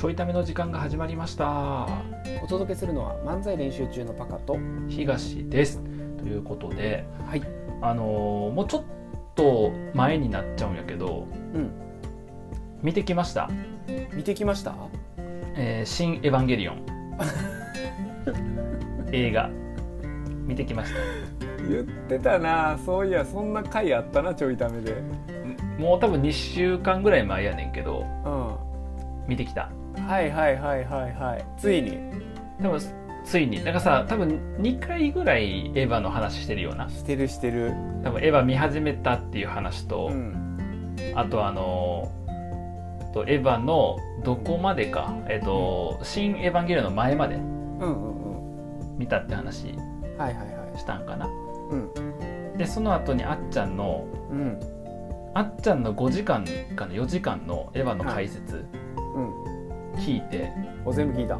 ちょいための時間が始まりました。お届けするのは漫才練習中のパカと東です。ということではい。あのーもうちょっと前になっちゃうんやけどうん。見てきました？見てきました「えー新エヴァンゲリオン」映画。見てきました。言ってたな。そういやそんな回あったなちょいためで。んもう多分2週間ぐらい前やねんけどうん。見てきたはいはいはいはいはい。ついに。多分ついに。なんかさ多分2回ぐらいエヴァの話してるような。してるしてる。多分エヴァ見始めたっていう話と、うん。あとあのとエヴァのどこまでか、えっと新エヴァンゲリオンの前まで見たって話うんはいはいはい。したんかな。うん。でその後にあっちゃんのうん。あっちゃんの5時間かな4時間のエヴァの解説。うん聞いて。お全部聞いた？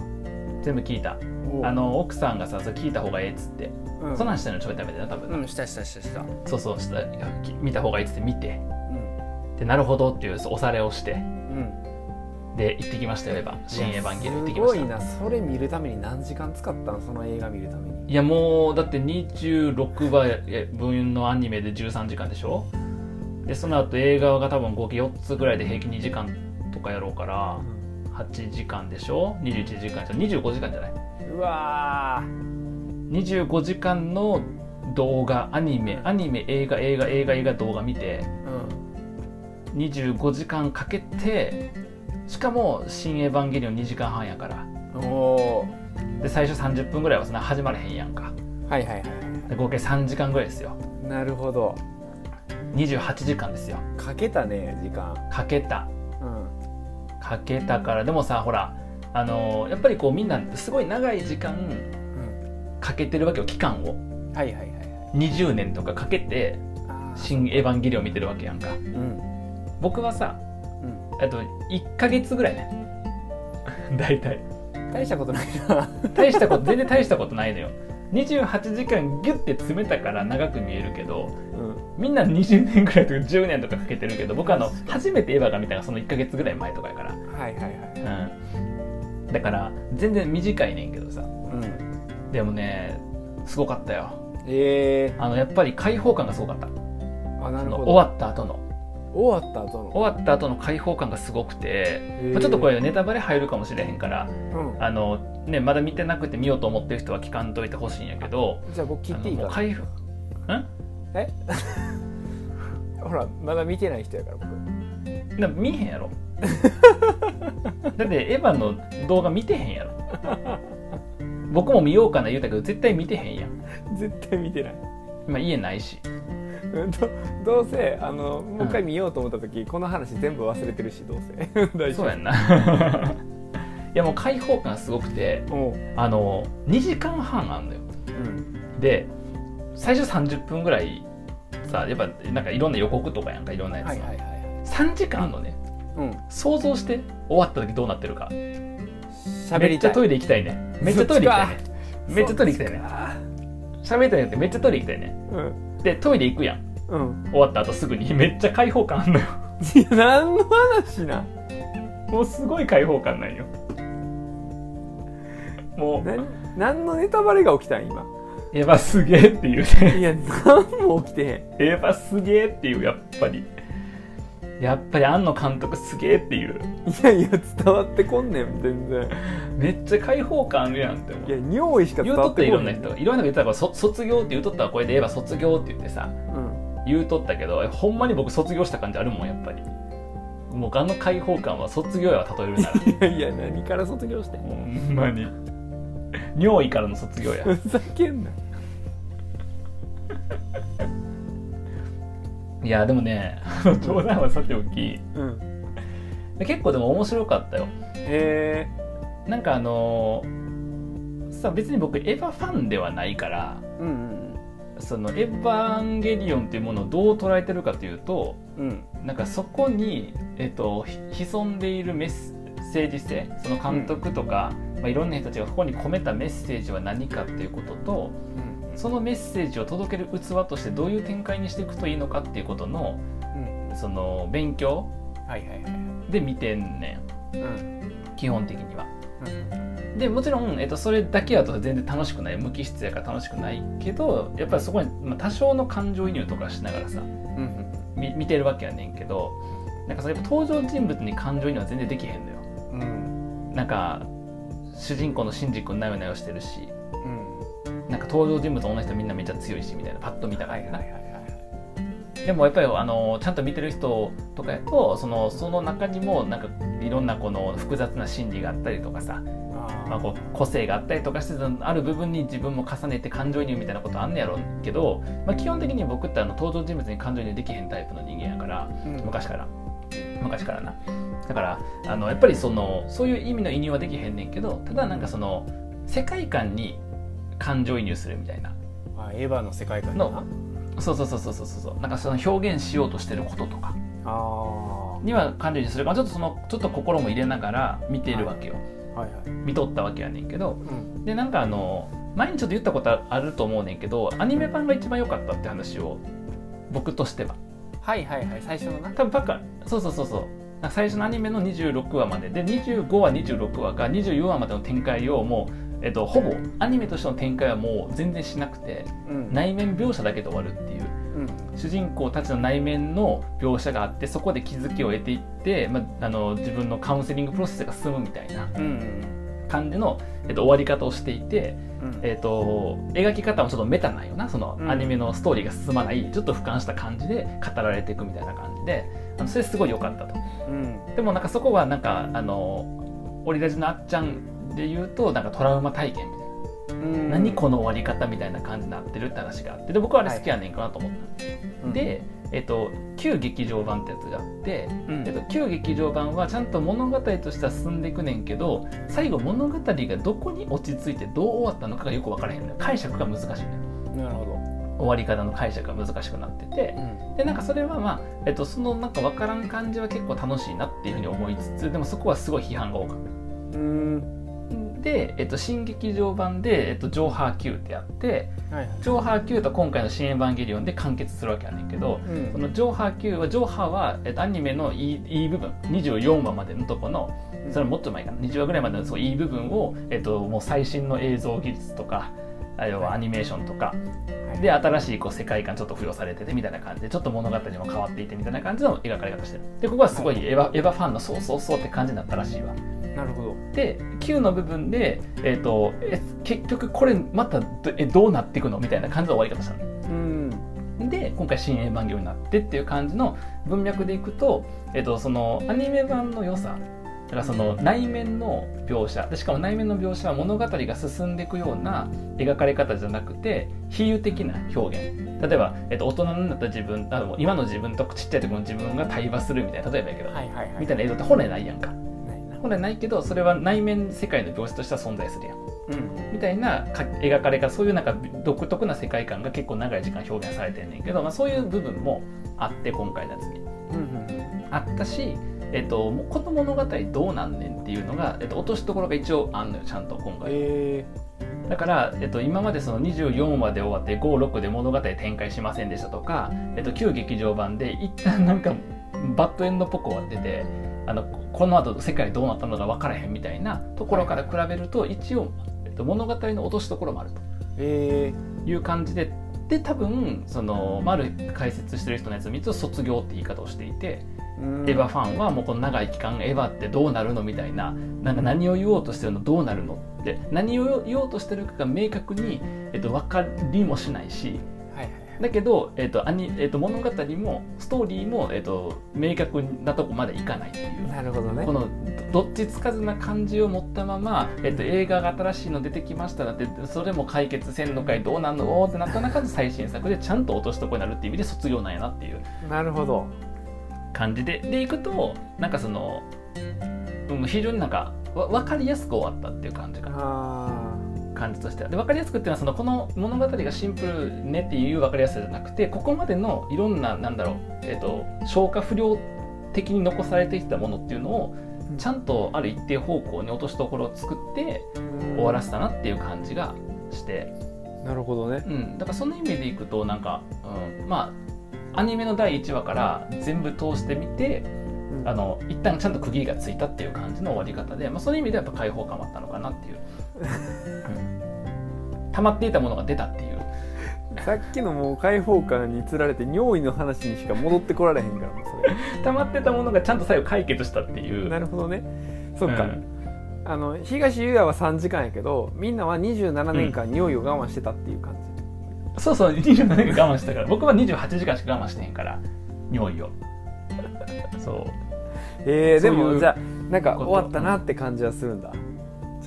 全部聞いた。お。あの奥さんがさそれ聞いた方がええっつって、うん。そんなんしてんのちょいためでな多分。な、うんしたしたしたした。そうそうした。き見た方がいいっつって見て。うん。でなるほどっていうおされをして。うん。で行ってきましたよエヴァ新エヴァンゲリオン行ってきすました。ごいなそれ見るために何時間使ったのその映画見るために。いやもうだって26話分のアニメで13時間でしょ？でその後映画が多分合計4つぐらいで平均2時間とかやろうから8時間でしょ？21時間じゃ25時間じゃない？うわ25時間の動画アニメ。アニメ映画映画映画映画動画見て。ーうん。25時間かけてしかも「新エヴァンゲリオン」2時間半やから。おー。で最初30分ぐらいはそんな始まれへんやんか。はいはいはいで合計3時間ぐらいですよ。なるほど。28時間ですよ。かけたね時間。かけた。うんかけたから。でもさほらあのーやっぱりこうみんなすごい長い時間うん。かけてるわけよ期間を。はいはいはいはい。20年とかかけて「あー新エヴァンゲリオン」見てるわけやんか。うん僕はさうん。あと1ヶ月ぐらいね。大体。大したことないな。大したこと全然大したことないのよ。28時間ギュッて詰めたから長く見えるけどうんみんな20年ぐらいとか10年とかかけてるけど僕あの初めてエヴァが見たのがその1ヶ月ぐらい前とかやから。はいはいはい。うんだから全然短いねんけどさ。うん。でもねすごかったよ。えあのやっぱり開放感がすごかった。ー、あなるほど。終わった後の。終わった後の。終わった後の開放感がすごくて、まあちょっとこれネタバレ入るかもしれへんからうん。あの、ね、まだ見てなくて見ようと思ってる人は聞かんといてほしいんやけどじゃあ僕切っていいかな。もうん？え？ほらまだ見てない人やから僕。な見えへんやろ。だってエヴァの動画見てへんやろ。僕も見ようかな言うたけど絶対見てへんやん。絶対見てない。今家ないし。うんどどうせあのもう一回見ようと思った時、この話全部忘れてるしどうせ。大丈夫。そうやんな。いやもう開放感すごくてあの2時間半あんのよ。うん。で最初30分ぐらいさやっぱなんかいろんな予告とかやんかいろんなやつ、はいはいはいはい。3時間のね。うん。想像して終わった時どうなってるか。めっちゃトイレ行きたいね。めっちゃトイレ行きたいね。めっちゃトイレ行きたいね。そ喋りたいなってめっちゃトイレ行きたいね。うん。でトイレ行くやん。うん。終わった後すぐに。めっちゃ開放感あんのよ。いや何の話な。もうすごい開放感ないよ。もう何何のネタバレが起きたん今？エヴァすげえっていうね。いや何も起きてへん。エヴァすげえっていうやっぱり。やっぱり庵野監督すげえっていう。いやいや伝わってこんねん全然。めっちゃ開放感あるやんって思う。いや尿意しか伝言うとっわっててこんねいろんなん人がいろんな人が言ってたからそ卒業って言うとったらこれでエヴァ卒業って言ってさうん。言うとったけどほんまに僕卒業した感じあるもんやっぱり。もうあの開放感は卒業やわ例えるなら。いやいや何から卒業してんほんまに尿意からの卒業や。ふざけんな。いやでもね 冗談はさておき。うん。結構でも面白かったよ。へえなんかあのーさ別に僕エヴァファンではないからうんうん。そのエヴァンゲリオンっていうものをどう捉えてるかというとうん。なんかそこに、えっと、ひ潜んでいるメッセージ性その監督とか、まあ、いろんな人たちがここに込めたメッセージは何かっていうこととうん。そのメッセージを届ける器としてどういう展開にしていくといいのかっていうことのうん。その勉強はいはいはい。で見てんねうん。基本的には。でもちろん、えっと、それだけだと全然楽しくない。無機質やから楽しくないけどやっぱりそこに、まあ、多少の感情移入とかしながらさみ見てるわけやねんけどなんかそれ登場人物に感情移入は全然できへんのよ。うん。なんか主人公のシンジ君なよなよしてるしうん。なんか登場人物の女の人みんなめっちゃ強いしみたいなパッと見た感じ。いはいでもやっぱりあのちゃんと見てる人とかやとそのその中にもなんかいろんなこの複雑な心理があったりとかさ、まあ、こう個性があったりとかしてある部分に自分も重ねて感情移入みたいなことあんねやろうけど、まあ、基本的に僕ってあの登場人物に感情移入できへんタイプの人間やからうん。昔から。昔からなだからあのやっぱりそのそういう意味の移入はできへんねんけどただなんかその世界観に感情移入するみたいな。あエヴァの世界観そうそうそうそうそうそうなんかその表現しようとしてることとか。あには感情移入する。からちょっとそのちょっと心も入れながら見ているわけよ、あはいはい。見とったわけやねんけど。うん。でなんかあの前にちょっと言ったことあると思うねんけどアニメ版が一番良かったって話を僕としては。はいはいはい。最初のな。多分ばっかそうそうそうそう最初のアニメの26話まで。で25話26話が24話までの展開をもう、えっと、ほぼアニメとしての展開はもう全然しなくてうん。内面描写だけで終わるっていう。うん。主人公たちの内面の描写があってそこで気づきを得ていって、まあ、あの自分のカウンセリングプロセスが進むみたいな。うん感じの、えっと、終わり方をしていて、うん。えっと描き方もちょっとメタなんよなそのうん。アニメのストーリーが進まないちょっと俯瞰した感じで語られていくみたいな感じであのそれすごい良かったと。うん。でもなんかそこはなんかあのオリラジのあっちゃんで言うとなんかトラウマ体験みたいな、うん。何この終わり方みたいな感じになってるって話があって。で僕はあれ好きやねんかなと思った、うん。で、えっと、旧劇場版ってやつがあって、うん。えっと、旧劇場版はちゃんと物語としては進んでいくねんけど最後物語がどこに落ち着いてどう終わったのかがよく分からへんのよ。解釈が難しいねなるほど。終わり方の解釈が難しくなってて。うん。でなんかそれはまあ、えっと、そのなんか分からん感じは結構楽しいなっていうふうに思いつつでもそこはすごい批判が多かった。うんで、えっと、新劇場版で、えっと、ジョーハー Q ってやってはいはい。ジョーハー Q と今回の「新エヴァンゲリオン」で完結するわけやねんけど、うんこのジョーハー Q はジョーハーは、えっと、アニメのいいいい部分24話までのとこのそれもっと前かな20話ぐらいまでのそういい部分を、えっと、もう最新の映像技術とかあるいはアニメーションとかはい。で新しいこう世界観ちょっと付与されててみたいな感じでちょっと物語も変わっていてみたいな感じの描かれ方してる。でここはすごいエヴァ,、エヴァファンのそうそうそうって感じになったらしいわなるほど。で Q の部分で、えっとえ結局これまたどえどうなっていくのみたいな感じの終わり方したの。うん。で今回「新エヴァンゲリオン」になってっていう感じの文脈でいくと、えっと、そのアニメ版の良さだからその内面の描写でしかも内面の描写は物語が進んでいくような描かれ方じゃなくて比喩的な表現。例えば、えっと、大人になった自分あの今の自分とちっちゃい時の自分が対話するみたいな例えばやけど、はいはいはい。みたいな映像って本来ないやんか本来ないけどそれは内面世界の描写としては存在するやん。うん。みたいなか描かれ方そういうなんか独特な世界観が結構長い時間表現されてんねんけど、まあ、そういう部分もあって今回のやつに。うんあったし、えっと、もうこの物語どうなんねんっていうのが、えっと、落としどころが一応あんのよちゃんと今回え。だから、えっと、今までその24話で終わって56で物語展開しませんでしたとか、えっと、旧劇場版で一旦なんかバッドエンドっぽく終わっててあのこの後世界どうなったのか分からへんみたいなところから比べると一応、えっと、物語の落としどころもあると。えいう感じでで多分その丸解説してる人のやつを見ると卒業って言い方をしていて、うんエヴァファンはもうこの長い期間エヴァってどうなるのみたいななんか何を言おうとしてるのどうなるのって何を言おうとしてるかが明確に、えっと、分かりもしないしだけど、えっとアニえっと、物語もストーリーも、えっと、明確なとこまでいかないっていう。なるほどね。このどっちつかずな感じを持ったまま、えっと、映画が新しいの出てきましただってそれも解決せんのかいどうなんのおーってなった中で最新作でちゃんと落としどころになるっていう意味で卒業なんやなっていう。なるほど。感じで。でいくとなんかその、うん、非常になんかわ分かりやすく終わったっていう感じかな。あ感じとしては。で分かりやすくっていうのはそのこの物語がシンプルねっていう分かりやすさじゃなくてここまでのいろんななんだろう、えっと消化不良的に残されてきたものっていうのをーちゃんとある一定方向に落としどころを作ってうん。終わらせたなっていう感じがして、なるほどね。うん、だからその意味でいくとなんか、うん、まあアニメの第1話から全部通してみてうん。あの一旦ちゃんと区切りがついたっていう感じの終わり方で、まあ、そういう意味ではやっぱ解放感はあったのかなっていう、うん溜まっていたものが出たっていう。さっきのもう開放感につられて尿意の話にしか戻ってこられへんからもうそ 溜まってたものがちゃんと最後解決したっていう。れなるほどね。そっか、うん。あの東優也は3時間やけどみんなは27年間尿意を我慢してたっていう感じ、そうそう27年間我慢したから。僕は28時間しか我慢してへんから尿意を。そう。えー、ういうもじゃあなんか終わったなって感じはするんだ。ち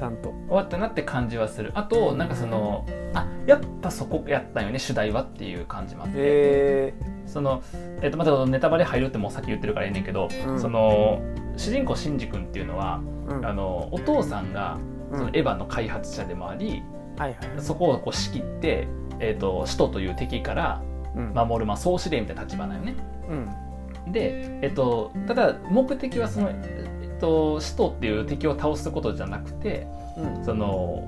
ゃんと。終わったなって感じはする。あとなんかそのあやっぱそこやったんよね主題はっていう感じもあって、えその、えっとまたネタバレ入るってもうさっき言ってるからええねんけど、うん。その主人公シンジ君っていうのは、ーうん。あのお父さんがうん。そのエヴァの開発者でもあり、はいはい。そこをこう仕切って、えっと使徒という敵からうん。守る、まあ、総司令みたいな立場なんよね。うん。で、えっと、ただ目的はその、と、使徒っていう敵を倒すことじゃなくてうん。その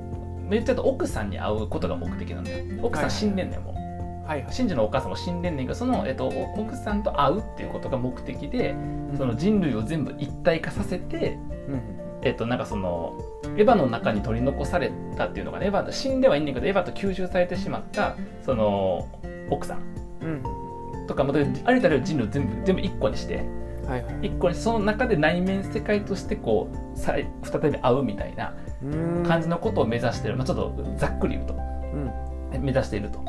言っちゃ奥さんに会うことが目的なんだよ。奥さん死んでんねんも。う、はいはい。のお母さんも死んでんねんけどその、えっと、お奥さんと会うっていうことが目的でその人類を全部一体化させて、うん。えっと、なんかそのエヴァの中に取り残されたっていうのがねエヴァ死んではいいんだけどエヴァと吸収されてしまったその奥さんうん。とかまたありとあらゆる人類を全部全部一個にしてはいはい。一個にその中で内面世界としてこう再び会うみたいなうん。感じのことを目指してる、まあ、ちょっとざっくり言うと。うん。目指していると。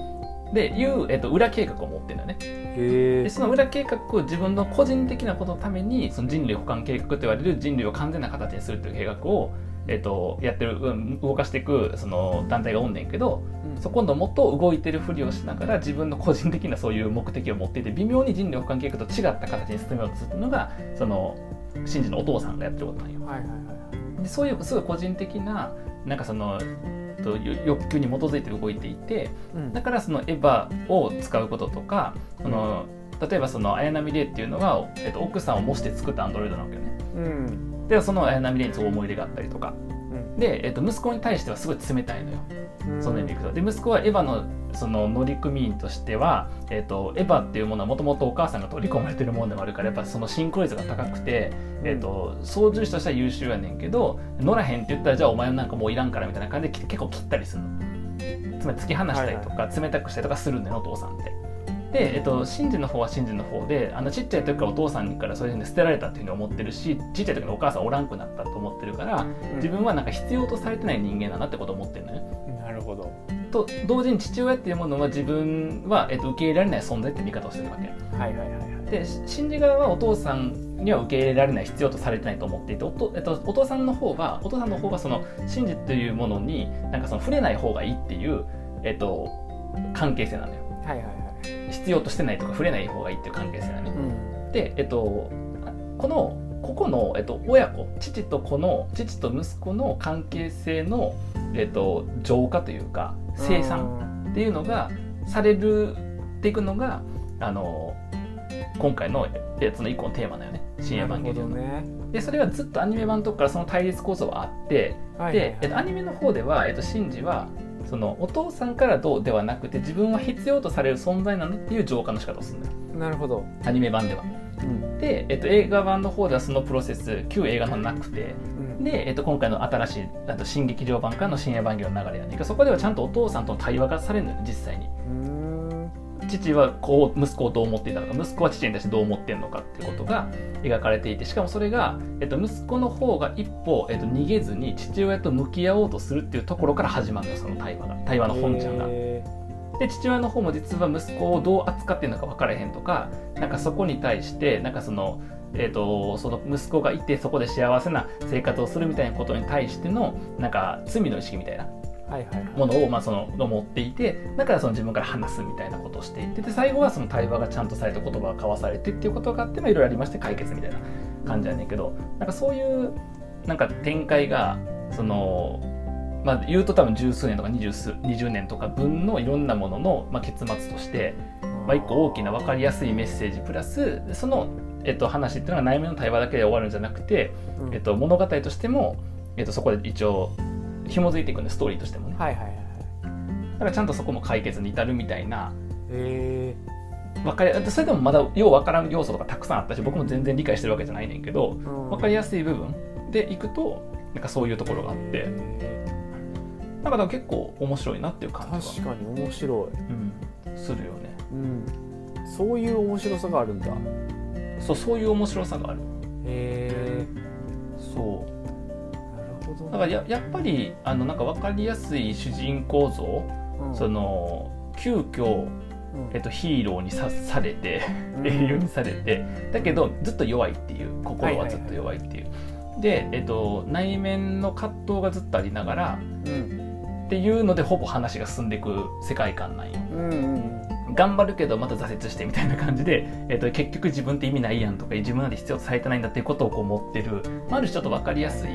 でいう、えっと、裏計画を持ってるんだよね。でその裏計画を自分の個人的なことのためにその人類保管計画と言われる人類を完全な形にするという計画を、えっと、やってる、うん動かしていくその団体がおんねんけどそこのもと動いてるふりをしながら自分の個人的なそういう目的を持っていて微妙に人類保管計画と違った形に進めようとするのがそのシンジのお父さんがやってることなんよ。はいはいはいでそういうすごい個人的ななんかそのとよ欲求に基づいて動いていてうん。だからそのエヴァを使うこととかその、例えばその綾波レイっていうのが、えっと、奥さんを模して作ったアンドロイドなわけよね。うんでその綾波レイにすごい思い入れがあったりとか。うん。で、えっと、息子に対してはすごい冷たいのよ。うん。その意味でいくと。で息子はエヴァのその乗組員としては、えー、とエヴァっていうものはもともとお母さんが取り込まれてるものでもあるからやっぱそのシンクロ率が高くて、えー、と操縦士としては優秀やねんけど乗らへんって言ったらじゃあお前なんかもういらんからみたいな感じでき結構切ったりするの。つまり突き放したりとか、冷たくしたりとかするんだよお父さんって。で、えっと、シンジの方はシンジの方であのちっちゃい時からお父さんからそういうふうに捨てられたっていうふうに思ってるしちっちゃい時にお母さんおらんくなったと思ってるから自分はなんか必要とされてない人間だなってことを思ってるのよ。なるほど。と同時に父親っていうものは自分は、えっと、受け入れられない存在って見方をしてるわけ。はいはいはいはい。でし信じ側はお父さんには受け入れられない必要とされてないと思っていておと、えっと、お父さんの方はお父さんの方はその信じというものになんかその触れない方がいいっていう、えっと、関係性なのよ。はいはいはい必要としてないとか触れない方がいいっていう関係性なのね。うん。で、えっと、このここの、えっと、親子父と子の父と息子の関係性の、えっと、浄化というか生産っていうのがされるっていくのがあの今回のやつの一個のテーマだよね「深夜版なるほど芸の。ね。でそれはずっとアニメ版のとこからその対立構造はあってはいはいはい。で、えっと、アニメの方では、えっと、シンジはそのお父さんからどうではなくて自分は必要とされる存在なのっていう浄化の仕方をするんだよ。なるほど。アニメ版では。うん。で、えっと、映画版の方ではそのプロセス旧映画のなくて。うん。で、えっと、今回の新しいあと新劇場版からの深夜版業の流れやねそこではちゃんとお父さんとの対話がされるのよ実際に。うーん父はこう息子をどう思っていたのか息子は父に対してどう思ってるのかっていうことが描かれていてしかもそれが、えっと、息子の方が一歩、えっと、逃げずに父親と向き合おうとするっていうところから始まるのよその対話が対話の本ちゃんが。へで父親の方も実は息子をどう扱ってるのか分からへんとかなんかそこに対してなんかその。えー、とその息子がいてそこで幸せな生活をするみたいなことに対してのなんか罪の意識みたいなものを、まあ、その持っていてだからその自分から話すみたいなことをしていてで最後はその対話がちゃんとされた言葉が交わされてっていうことがあってまあいろいろありまして解決みたいな感じやねんけどなんかそういうなんか展開がそのまあ言うと多分十数年とか二十数20年とか分のいろんなものの、まあ、結末として、まあ、一個大きな分かりやすいメッセージプラスその、えっと、話っていうのが内面の対話だけで終わるんじゃなくて、うん。えっと、物語としても、えっと、そこで一応紐づいていくんでストーリーとしてもね。はいはいはいはい。だからちゃんとそこも解決に至るみたいな。へ分かりそれでもまだよう分からん要素とかたくさんあったし僕も全然理解してるわけじゃないねんけどうん。分かりやすい部分でいくとなんかそういうところがあって。へだから結構面白いなっていうー感じが、確かに面白い、うん、するよね。うん、そういう面白さがあるんだ。へそうそういう面白さがある。えそうだからややっぱりあのなんか分かりやすい主人公像、うん。その急遽うん。えっと、ヒーローにさされてうん。英雄にされてだけどずっと弱いっていう心はずっと弱いっていう、で、えっと、内面の葛藤がずっとありながらうん。っていうのでほぼ話が進んでいく世界観なんよ。うんうん頑張るけどまた挫折してみたいな感じで、えっと、結局自分って意味ないやんとか自分なんて必要とされてないんだっていうことをこう持ってる、まあ、ある種ちょっと分かりやすい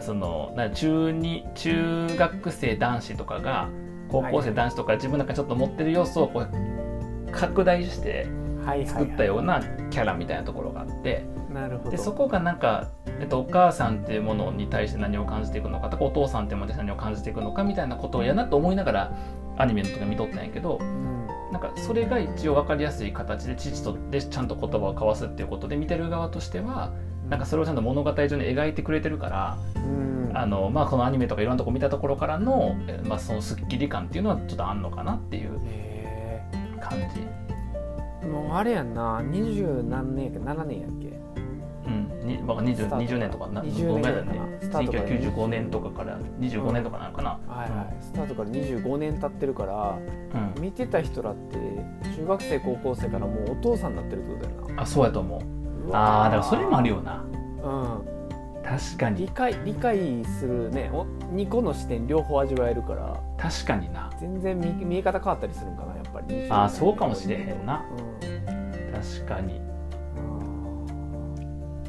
そのな中に中学生男子とかが高校生男子とか自分なんかちょっと持ってる要素をこう拡大して作ったようなキャラみたいなところがあってでそこがなんか、えっと、お母さんっていうものに対して何を感じていくのかとかお父さんっていうものに対して何を感じていくのかみたいなことをやなと思いながらアニメの時は見とったんやけどうん。なんかそれが一応分かりやすい形で父とでちゃんと言葉を交わすっていうことで見てる側としてはなんかそれをちゃんと物語上に描いてくれてるからうん。あの、まあ、このアニメとかいろんなとこ見たところからの、えまあ、そのスッキリ感っていうのはちょっとあんのかなっていうへ感じ。えもうあれやんな。二十何年やっけ？7年やっけうん、にまあ、20, スタート20年とかな？20どんぐらいだ年かな。ねスタートから1995年とかから25年とかなのかな、はいはい。スタートから25年経ってるからうん。見てた人らって中学生高校生からもうお父さんになってるってことだよあそうやと思う。なああだからそれもあるよな。うん確かに。理解理解するね。お2個の視点両方味わえるから。確かにな。全然見見え方変わったりするんかなやっぱり。あーそうかもしれへんな。うん確かに。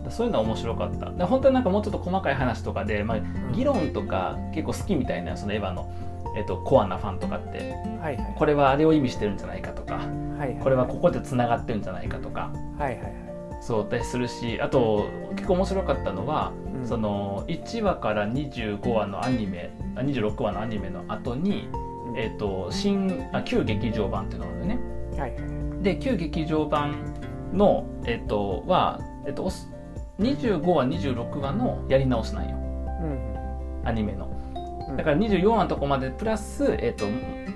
そういうのは面白かった。で本当になんかもうちょっと細かい話とかで、まあ、議論とか結構好きみたいなそのエヴァの、えっと、コアなファンとかって。はいはい。これはあれを意味してるんじゃないかとか。はいこれはここでつながってるんじゃないかとか。はいはいはいそうするしあと結構面白かったのは、うん。その1話から25話のアニメあ26話のアニメの後に、うん。えっと新あ旧劇場版っていうのがあるよね。はいで旧劇場版の、えっとは、えっと、おす25話26話のやり直しなんよ。うんアニメの。うん。だから24話のとこまでプラス、えっと、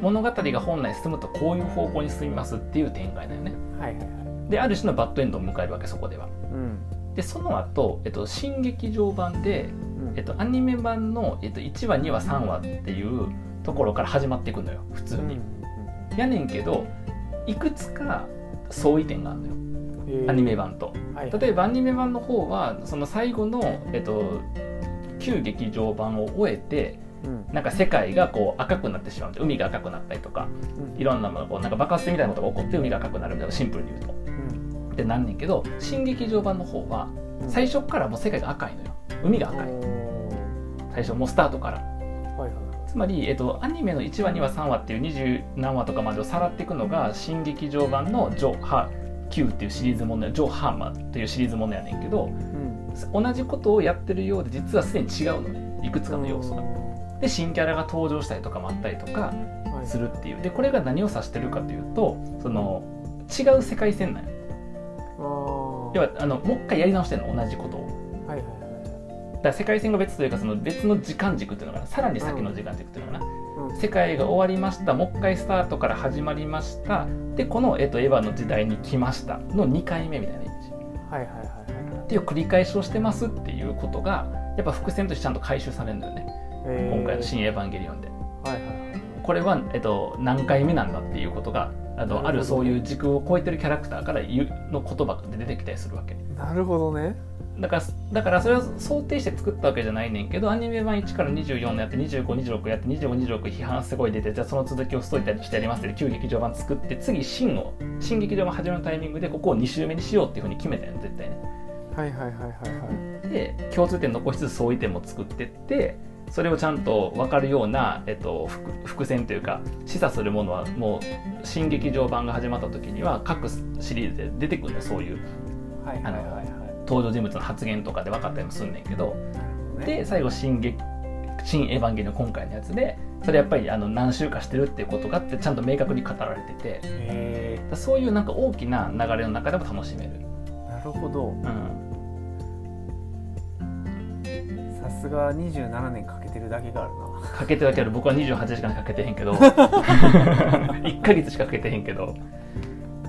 物語が本来進むとこういう方向に進みますっていう展開だよね。はいはいはいである種のバッドエンドを迎えるわけそこでは。うん。でその後、えっと新劇場版でうん。えっと、アニメ版の、えっと、1話2話3話っていうところから始まっていくのよ普通に、やねんけどいくつか相違点があるのようんアニメ版と。はい例えばアニメ版の方はその最後の、えっと、旧劇場版を終えてうん。なんか世界がこう赤くなってしまう海が赤くなったりとかうん。いろんなものがこうなんか爆発みたいなことが起こって海が赤くなるみたいなシンプルに言うと。うんってなんねんけど新劇場版の方はうん。最初からもう世界が赤いのよ。海が赤い。最初もうスタートから。はいはいつまり、えっと、アニメの1話2話3話っていう20何話とかまでをさらっていくのが新劇場版の「ジョ・ハ Q」っていうシリーズものやジョ・ハーマーっていうシリーズものやねんけどうん。同じことをやってるようで実はすでに違うのね。いくつかの要素が。で新キャラが登場したりとかもあったりとかはい。するっていう。でこれが何を指してるかというとその違う世界線なんよ要はあのもう一回やり直してるの同じことを。はいはいはい。だ世界線が別というかその別の時間軸っていうのかな。さらに先の時間軸っていうのかな、うん。世界が終わりました。もう一回スタートから始まりました。でこの、えっと、エヴァの時代に来ましたの2回目みたいなイメージ。はいはいはいはいっていう繰り返しをしてますっていうことがやっぱ伏線としてちゃんと回収されるんだよね、えー。今回の「新エヴァンゲリオンで」はいはいはいこれは、えっと、何回目なんだっていうことがあなるほどね。のあるそういう軸を超えてるキャラクターから言うの言葉で出てきたりするわけ。なるほどね。だからだからそれを想定して作ったわけじゃないねんけどアニメ版1から24のやって2526やって2526批判すごい出てじゃあその続きをストーリーしてやりますって旧劇場版作って次新を新劇場版始まるタイミングでここを2周目にしようっていうふうに決めたよね絶対ねはいはいはいはいはい。で共通点残しつつ相違点も作ってってそれをちゃんと分かるような、えっと、伏伏線というか示唆するものはもう新劇場版が始まった時には各シリーズで出てくるんだよそういう。はいはいはいはい。登場人物の発言とかで分かったりもすんねんけど。ね。で最後新劇新エヴァンゲリオン今回のやつでそれやっぱりあの何週かしてるっていうことがってちゃんと明確に語られてて。そういうなんか大きな流れの中でも楽しめる、えなるほど。うん、さすが27年かけてるだけがあるな。かけてるだけど僕は28時間しかかけてへんけど。1ヶ月しかかけてへんけど。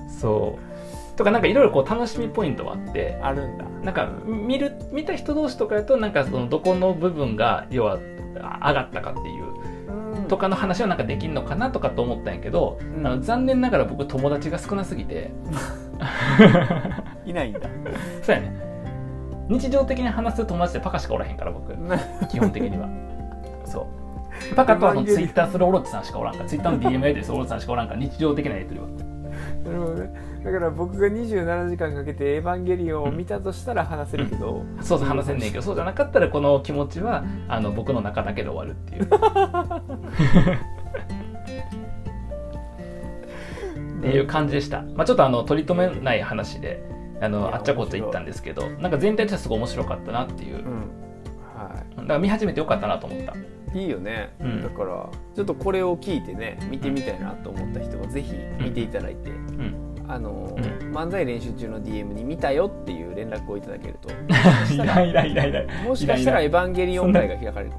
そう。とかなんかいろいろこう楽しみポイントはあって。あるんだ。なんか見る見た人同士とかやとなんかそのどこの部分が要はあ上がったかっていう。うん。とかの話はなんかできんのかなとかと思ったんやけど、うん。あの残念ながら僕友達が少なすぎて。いないんだ。そうやね日常的に話す友達ってパカしかおらへんから僕。基本的には。そう。パカとあのツイッターするオロチさんしかおらんからツイッターの DM やりでするオロチさんしかおらんから日常的なやり取りは。なるほどね。だから僕が27時間かけて「エヴァンゲリオン」を見たとしたら話せるけど、そうそう話せんねんけど。そうじゃなかったらこの気持ちはあの僕の中だけで終わるっていう。っていう感じでした、まあ、ちょっとあの取り留めない話であのあっちゃこっちゃ言ったんですけどなんか全体としてはすごい面白かったなっていう。うん。はだから見始めてよかったなと思った。い、いいよね、うん。だからちょっとこれを聞いてね見てみたいなと思った人はぜひ見ていただいて、うん。あのうん。漫才練習中の DM に見たよっていう連絡をいただけると。いらんいいらんいらんもしかしたら「エヴァンゲリオン」会が開かれる。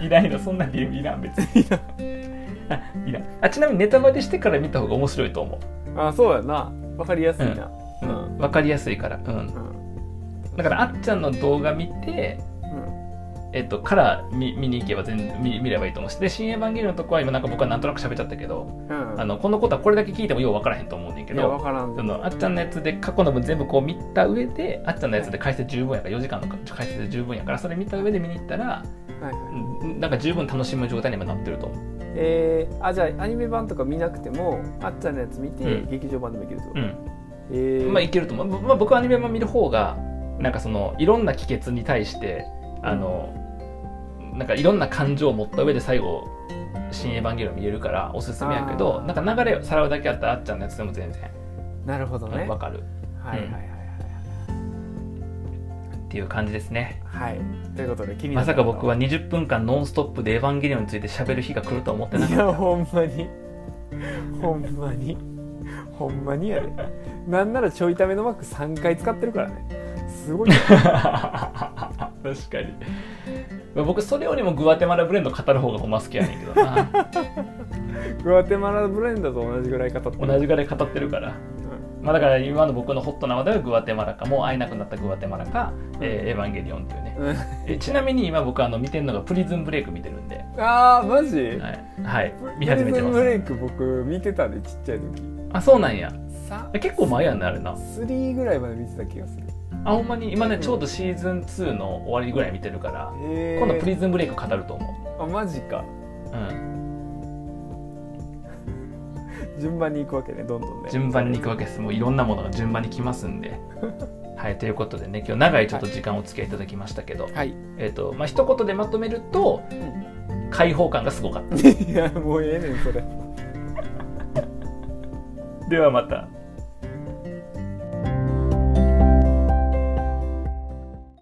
いいそんな DM いらん別に。あいらん。あちなみにネタバレしてから見た方が面白いと思う。あそうやな。わかりやすいなうん。分かりやすいから。うん。うん。だからあっちゃんの動画見てえっと、から見見に行けば全然見見ればいいと思うし。で「新エヴァンゲリオン」のとこは今なんか僕はなんとなく喋っちゃったけど、あのこのことはこれだけ聞いてもよう分からへんと思うねんけどあっちゃんのやつで過去の分全部こう見た上であっちゃんのやつで解説十分やから4時間の解説で十分やからそれ見た上で見に行ったらはいはい。うんなんか十分楽しむ状態に今なってると思う。えー、あじゃあアニメ版とか見なくてもあっちゃんのやつ見て、うん。劇場版でもいけるってこと、うんえー。まあいけると思う、まあ、僕はアニメ版見る方がなんかそのいろんな帰結に対してあのなんかいろんな感情を持った上で最後「新エヴァンゲリオン」見れるからおすすめやけどなんか流れをさらうだけあったらあっちゃんのやつでも全然。なるほどね。わかる。はいはいはいっていう感じですね。はい。はいということで気になまさか僕は20分間ノンストップで「エヴァンゲリオン」について喋る日が来るとは思ってないかっやほんまに。ほんまに ほんまにやで。なんならちょいためのマーク3回使ってるからね。すごい 確かに。まあ僕それよりもグアテマラブレンド語る方がほんま好きやねんけどな。グアテマラブレンドと同じぐらい語ってる。同じぐらい語ってるから。まあ、だから今の僕のホットな話題はグアテマラかもう会えなくなったグアテマラか、えーエヴァンゲリオンっていうね。うん。うんえちなみに今僕あの見てるのがプリズンブレイク見てるんで、あーマジ、はい。はい、見始めてまプリズンブレイすク僕見てたでちっちゃい時あそうなんや。結構前やんねあれな。3ぐらいまで見てた気がする。あほんまに今ねちょうどシーズン2の終わりぐらい見てるからへ今度プリズンブレイク語ると思あマジか。う、うん、順番に行くわけねどんどんね。順番に行くわけです。もういろんなものが順番に来ますんで。はいということでね今日長いちょっと時間お付き合いいただきましたけど、はい。えっ、とまあ一言でまとめると開放感がすごかった。いやもうええねんそれではまた。